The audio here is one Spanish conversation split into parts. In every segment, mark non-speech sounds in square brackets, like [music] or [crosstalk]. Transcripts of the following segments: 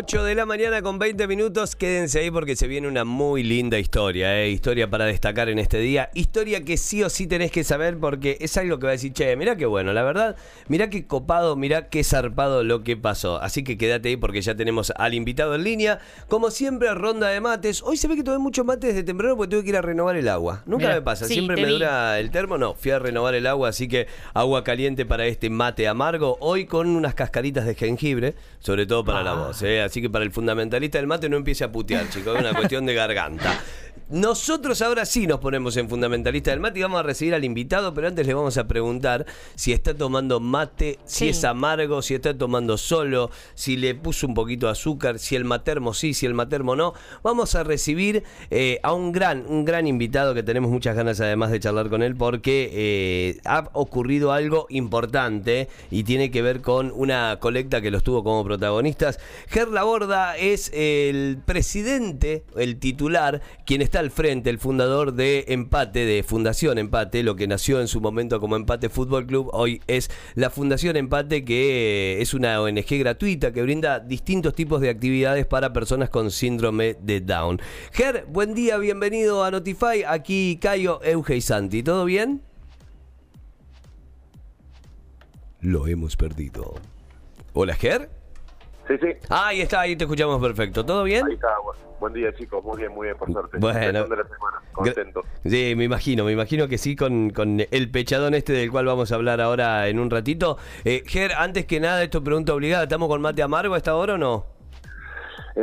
8 de la mañana con 20 minutos. Quédense ahí porque se viene una muy linda historia, ¿eh? historia para destacar en este día. Historia que sí o sí tenés que saber porque es algo que va a decir, che, mirá qué bueno, la verdad, mirá qué copado, mirá qué zarpado lo que pasó. Así que quédate ahí porque ya tenemos al invitado en línea. Como siempre, ronda de mates. Hoy se ve que tomé muchos mates desde temprano porque tuve que ir a renovar el agua. Nunca Mirá, me pasa, sí, siempre me vi. dura el termo. No, fui a renovar el agua, así que agua caliente para este mate amargo. Hoy con unas cascaritas de jengibre, sobre todo para la voz. ¿eh? Así que para el fundamentalista del mate no empiece a putear, chicos. Es una cuestión de garganta. Nosotros ahora sí nos ponemos en fundamentalista del mate y vamos a recibir al invitado, pero antes le vamos a preguntar si está tomando mate, si Sí. es amargo, si está tomando solo, si le puso un poquito de azúcar, si el matermo sí, si el matermo no. Vamos a recibir eh, a un gran, un gran invitado que tenemos muchas ganas además de charlar con él porque eh, ha ocurrido algo importante y tiene que ver con una colecta que los tuvo como protagonistas. Ger Laborda es el presidente, el titular, quien está al frente, el fundador de Empate, de Fundación Empate, lo que nació en su momento como Empate Fútbol Club, hoy es la Fundación Empate, que eh, es una ONG gratuita que brinda distintos tipos de actividades para personas con síndrome de Down. Ger, buen día, bienvenido a Notify. Aquí Cayo, Euge y Santi. ¿Todo bien? Lo hemos perdido. Hola, Ger. Sí, sí. Ah, ahí está, ahí te escuchamos perfecto. ¿Todo bien? Ahí está. bu- Buen día, chicos. Muy bien, muy bien, por suerte. Bueno. Empezando la semana. Contento. Sí, me imagino, me imagino que sí, con, con el pechadón este del cual vamos a hablar ahora en un ratito. Eh, Ger, antes que nada, esto es pregunta obligada. ¿Estamos con mate amargo a esta hora o no?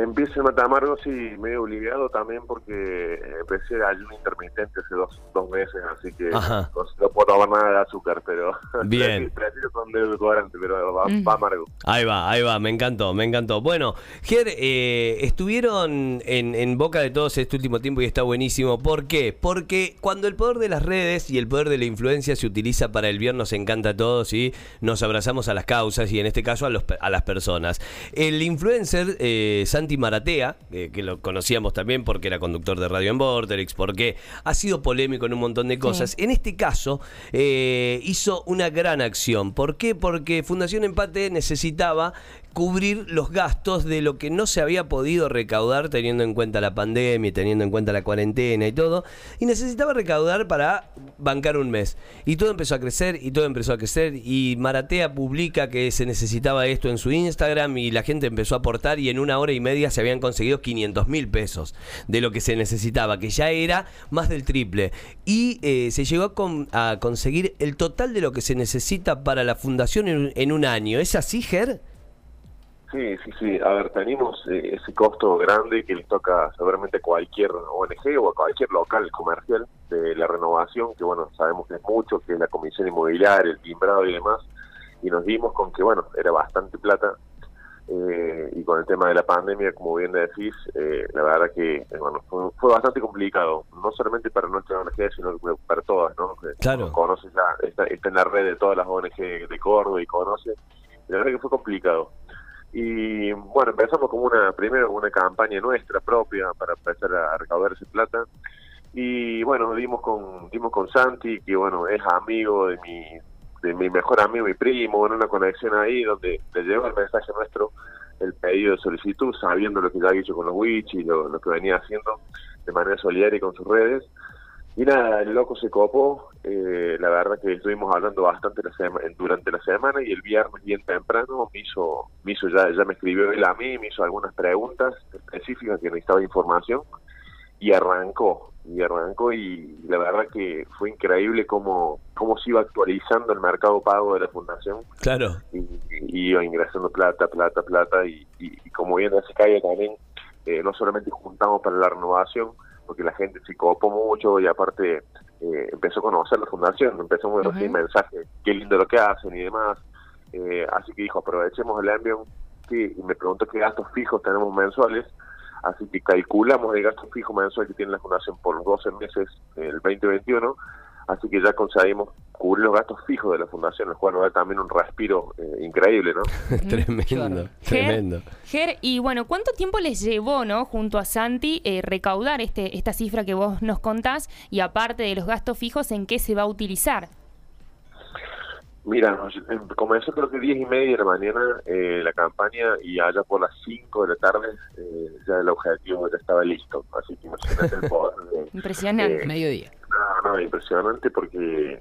Empiezo el matamargo, sí, medio obligado también porque empecé ayuno intermitente hace dos, dos meses, así que no, no puedo tomar nada de azúcar, pero [laughs] Bien. [laughs] prefiero- con edulcorante, pero va, va amargo. Ahí va, ahí va, me encantó, me encantó. Bueno, Ger, eh, estuvieron en, en boca de todos este último tiempo y está buenísimo. ¿Por qué? Porque cuando el poder de las redes y el poder de la influencia se utiliza para el bien, nos encanta a todos y nos abrazamos a las causas y en este caso a, los, a las personas. El influencer eh, Santi Maratea, eh, que lo conocíamos también porque era conductor de Radio en Vorterix, porque ha sido polémico en un montón de cosas. En este caso, eh, hizo una gran acción. ¿Por qué? Porque Fundación Empate necesitaba cubrir los gastos de lo que no se había podido recaudar teniendo en cuenta la pandemia teniendo en cuenta la cuarentena y todo. Y necesitaba recaudar para bancar un mes. Y todo empezó a crecer y todo empezó a crecer. Y Maratea publica que se necesitaba esto en su Instagram y la gente empezó a aportar y en una hora y media se habían conseguido 500 mil pesos de lo que se necesitaba, que ya era más del triple. Y eh, se llegó a, con- a conseguir el total de lo que se necesita para la fundación en, en un año. ¿Es así, Ger? Sí, sí, sí. A ver, tenemos eh, ese costo grande que le toca seguramente a cualquier ONG o a cualquier local comercial de la renovación, que bueno, sabemos que es mucho, que es la comisión inmobiliaria, el timbrado y demás, y nos dimos con que, bueno, era bastante plata. eh, y con el tema de la pandemia, como bien decís, eh, la verdad que eh, bueno, fue, fue bastante complicado, no solamente para nuestra ONG, sino para todas, ¿no? Que Claro. Conoces la, está, está en la red de todas las ONG de Córdoba y conoce, la verdad que fue complicado. Y bueno, empezamos como una, primero una campaña nuestra propia para empezar a recaudar plata. Y bueno, dimos con, dimos con Santi, que bueno, es amigo de mi, de mi mejor amigo, mi primo, bueno, una conexión ahí donde le llegó el mensaje nuestro, el pedido de solicitud, sabiendo lo que ya había hecho con los Witch y lo, lo que venía haciendo de manera solidaria con sus redes. Y nada, el loco se copó. eh, la verdad que estuvimos hablando bastante la sema- durante la semana y el viernes bien temprano me hizo, me hizo ya, ya me escribió él a mí, me hizo algunas preguntas específicas que necesitaba información y arrancó. Y arrancó y la verdad que fue increíble cómo, cómo se iba actualizando el mercado pago de la fundación Claro. y, y iba ingresando plata, plata, plata y, y- y como bien hace Calle también, eh, no solamente juntamos para la renovación, porque la gente se copó mucho y aparte eh, empezó a conocer la fundación, empezamos a recibir mensajes, qué lindo lo que hacen y demás, eh, así que dijo, aprovechemos el envío y me preguntó qué gastos fijos tenemos mensuales, así que calculamos el gasto fijo mensual que tiene la fundación por los 12 meses del 2021, así que ya conseguimos cubrir los gastos fijos de la fundación, lo cual nos da también un respiro eh, increíble, ¿no? [laughs] tremendo, tremendo. Ger, y bueno, ¿cuánto tiempo les llevó, no, junto a Santi, eh, recaudar este, esta cifra que vos nos contás y aparte de los gastos fijos, en qué se va a utilizar? Mira, em, comenzó creo que 10 y media de la mañana eh, la campaña y allá por las 5 de la tarde eh, ya el objetivo ya estaba listo. Así que imagínate el poder. [laughs] impresionante. Mediodía. No, no, impresionante porque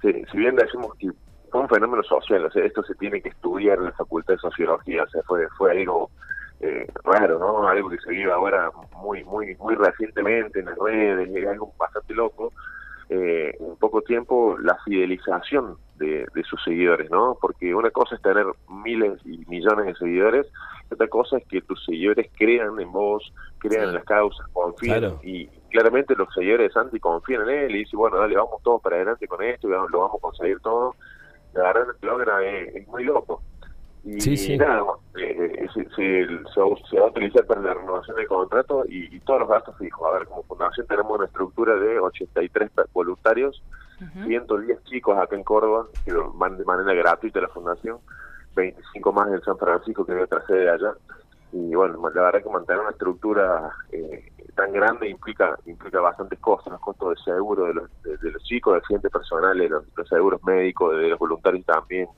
si, bien decimos que fue un fenómeno social, o sea, esto se tiene que estudiar en la Facultad de Sociología, o sea, fue, fue algo eh, raro, ¿no? Algo que se vive ahora muy, muy, muy recientemente en las redes, algo bastante loco. Eh, en poco tiempo la fidelización de, sus seguidores, ¿no? Porque una cosa es tener miles y millones de seguidores, otra cosa es que tus seguidores crean en vos, crean en las causas, confían y claramente los seguidores de Santi confían en él y dicen, bueno, dale, vamos todos para adelante con esto y lo vamos a conseguir todo. La verdad que logra es muy loco. Y, nada, eh, se, se, va a utilizar para la renovación del contrato y, todos los gastos fijos. A ver, como fundación tenemos una estructura de 83 voluntarios, 110 chicos acá en Córdoba que van de manera gratuita a la fundación, 25 más en San Francisco que hay otra sede allá. Y bueno, la verdad que mantener una estructura eh, tan grande implica implica bastantes costos, los costos de seguro de los, de, los chicos, de gente personal, de los, seguros médicos, de los voluntarios también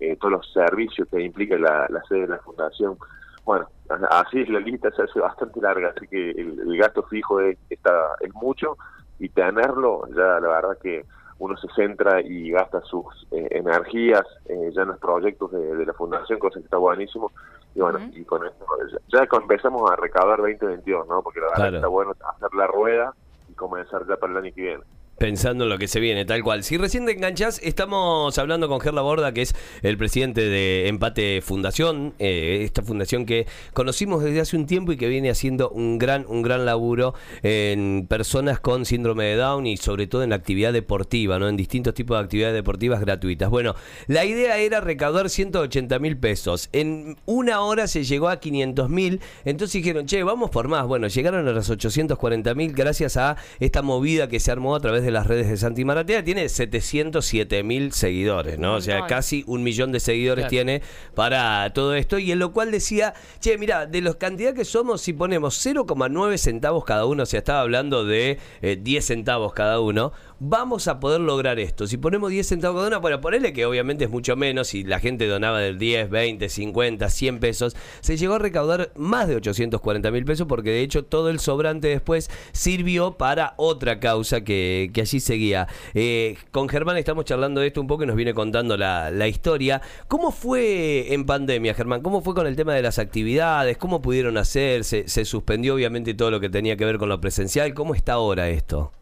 eh, todos los servicios que implica la, sede de la fundación. Bueno, así es la lista, se hace bastante larga, así que el, gasto fijo es, está, es mucho y tenerlo, ya la verdad que uno se centra y gasta sus eh, energías eh, ya en los proyectos de, la fundación, cosa que está buenísimo. Y bueno, y con esto ya, empezamos a recaudar 2022, ¿no? Porque la verdad está bueno hacer la rueda y comenzar ya para el año que viene. Pensando en lo que se viene, tal cual. Si recién te enganchás, estamos hablando con Gerla Borda, que es el presidente de Empate Fundación, eh, esta fundación que conocimos desde hace un tiempo y que viene haciendo un gran, un gran laburo en personas con síndrome de Down y sobre todo en la actividad deportiva, ¿no? En distintos tipos de actividades deportivas gratuitas. Bueno, la idea era recaudar 180 mil pesos. En una hora se llegó a 500 mil. Entonces dijeron, che, vamos por más. Bueno, llegaron a los 840 mil gracias a esta movida que se armó a través de las redes de Santi Maratea, tiene 707 mil seguidores, ¿no? O sea, casi un millón de seguidores tiene para todo esto. Y en lo cual decía, che, mira, de los cantidad que somos, si ponemos 0,9 centavos cada uno, o sea, estaba hablando de 10 eh, centavos cada uno, vamos a poder lograr esto. Si ponemos 10 centavos cada uno, bueno, ponerle que obviamente es mucho menos, y la gente donaba del 10, 20, 50, 100 pesos, se llegó a recaudar más de 840 mil pesos porque de hecho todo el sobrante después sirvió para otra causa que, que allí seguía. Eh, con Germán estamos charlando de esto un poco y nos viene contando la, la historia. ¿Cómo fue en pandemia, Germán? ¿Cómo fue con el tema de las actividades? ¿Cómo pudieron hacer? Se, se suspendió obviamente todo lo que tenía que ver con lo presencial. ¿Cómo está ahora esto?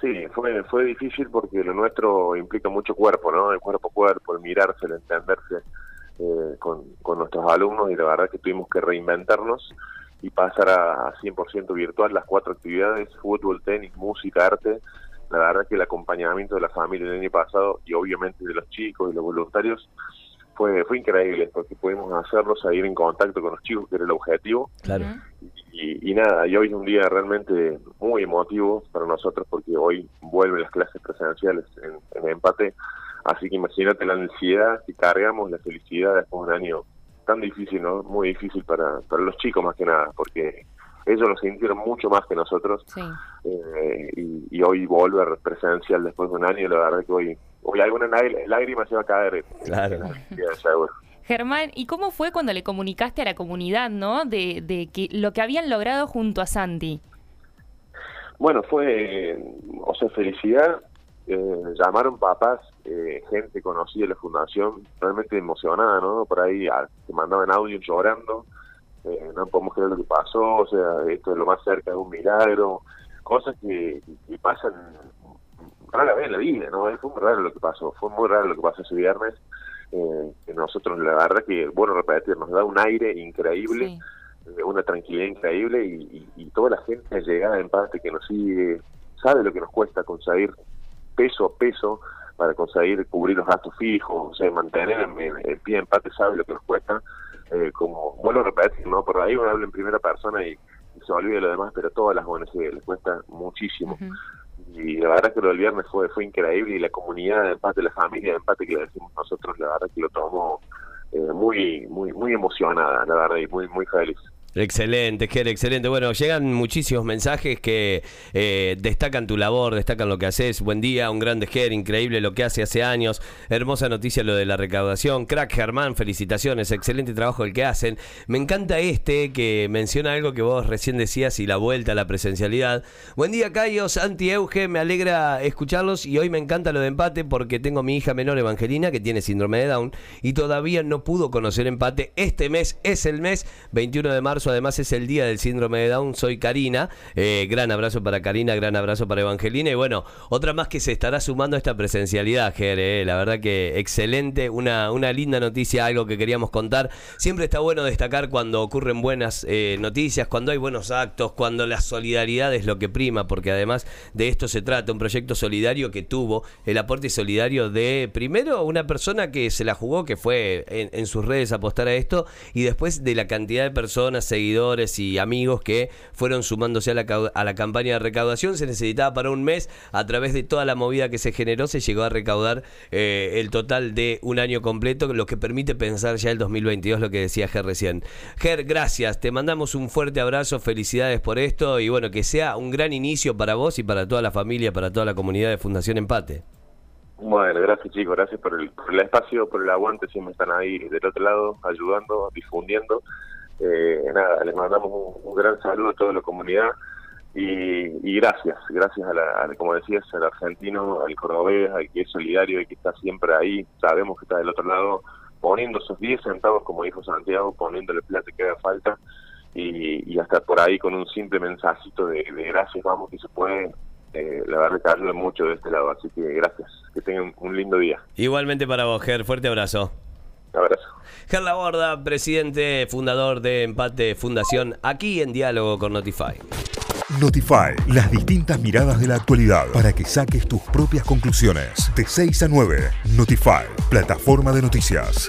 Sí, fue, fue difícil porque lo nuestro implica mucho cuerpo, ¿no? El cuerpo a cuerpo, el mirarse, el entenderse eh, con, con nuestros alumnos y la verdad que tuvimos que reinventarnos y pasar a, 100% virtual las cuatro actividades, fútbol, tenis, música, arte. La verdad que el acompañamiento de la familia el año pasado y obviamente de los chicos y los voluntarios fue fue increíble porque pudimos hacerlos a ir en contacto con los chicos, que era el objetivo. Claro. Y, nada, y hoy es un día realmente muy emotivo para nosotros porque hoy vuelven las clases presenciales en, en empate. Así que imagínate la ansiedad que cargamos, la felicidad después de un año tan difícil, ¿no? Muy difícil para, para los chicos más que nada, porque ellos lo sintieron mucho más que nosotros. Eh, y, hoy volver presencial después de un año, la verdad que hoy, hoy alguna lágrima se va a caer. Claro. Germán, ¿y cómo fue cuando le comunicaste a la comunidad, no? De, de que lo que habían logrado junto a Santi. Bueno, fue, o sea, felicidad. Eh, llamaron papás, eh, gente conocida de la fundación, realmente emocionada, ¿no? Por ahí a, te mandaban audio llorando eh, no podemos creer lo que pasó, o sea, esto es lo más cerca de un milagro, cosas que, pasan rara vez en la vida, ¿no? Fue muy raro lo que pasó, fue muy raro lo que pasó ese viernes, eh, nosotros la verdad que, bueno, repetir, nos da un aire increíble, eh, una tranquilidad increíble y, y, toda la gente llegada en parte que nos sigue, sabe lo que nos cuesta conseguir peso a peso para conseguir cubrir los gastos fijos, o sea, mantener el, pie en parte sabe lo que nos cuesta eh, como vuelvo a repetir, ¿no? Por ahí uno habla en primera persona y, se olvida de lo demás, pero todas las ONG les cuesta muchísimo. Y la verdad que lo del viernes fue fue increíble y la comunidad de empate, la familia de empate que decimos nosotros, la verdad que lo tomó eh, muy muy muy emocionada, la verdad, y muy muy feliz. Excelente, Ger, excelente. Bueno, llegan muchísimos mensajes que eh, destacan tu labor, destacan lo que haces. Buen día, un grande Ger, increíble lo que hace hace años. Hermosa noticia lo de la recaudación. Crack Germán, felicitaciones, excelente trabajo el que hacen. Me encanta este que menciona algo que vos recién decías y la vuelta a la presencialidad. Buen día, Cayo, Santi Euge, me alegra escucharlos y hoy me encanta lo de empate porque tengo mi hija menor Evangelina que tiene síndrome de Down y todavía no pudo conocer empate. Este mes es el mes 21 de marzo además es el día del síndrome de Down. Soy Karina. Eh, gran abrazo para Karina, gran abrazo para Evangelina. Y bueno, otra más que se estará sumando a esta presencialidad, Jere. Eh, la verdad que excelente, una, una linda noticia, algo que queríamos contar. Siempre está bueno destacar cuando ocurren buenas eh, noticias, cuando hay buenos actos, cuando la solidaridad es lo que prima, porque además de esto se trata, un proyecto solidario que tuvo el aporte solidario de, primero, una persona que se la jugó, que fue en, sus redes a apostar a esto, y después de la cantidad de personas, seguidores y amigos que fueron sumándose a la, a la campaña de recaudación. Se necesitaba para un mes, a través de toda la movida que se generó, se llegó a recaudar eh, el total de un año completo, lo que permite pensar ya el 2022, lo que decía Ger recién. Ger, gracias, te mandamos un fuerte abrazo, felicidades por esto y bueno, que sea un gran inicio para vos y para toda la familia, para toda la comunidad de Fundación Empate. Bueno, gracias chicos, gracias por el, por el espacio, por el aguante, siempre están ahí del otro lado, ayudando, difundiendo eh, nada, les mandamos un, gran saludo a toda la comunidad y, gracias, gracias a, la, como decías, al argentino, al cordobés, al que es solidario y que está siempre ahí, sabemos que está del otro lado, poniendo esos 10 centavos, como dijo Santiago, poniéndole plata que haga falta y, hasta por ahí con un simple mensajito de, gracias, vamos que se puede, eh, la verdad que ayuda mucho de este lado, así que gracias, que tengan un lindo día. Igualmente para vos, Ger, fuerte abrazo. Un abrazo. Gerla Borda, presidente, fundador de Empate Fundación, aquí en Diálogo con Notify. Notify, las distintas miradas de la actualidad para que saques tus propias conclusiones. De 6 a 9, Notify, plataforma de noticias.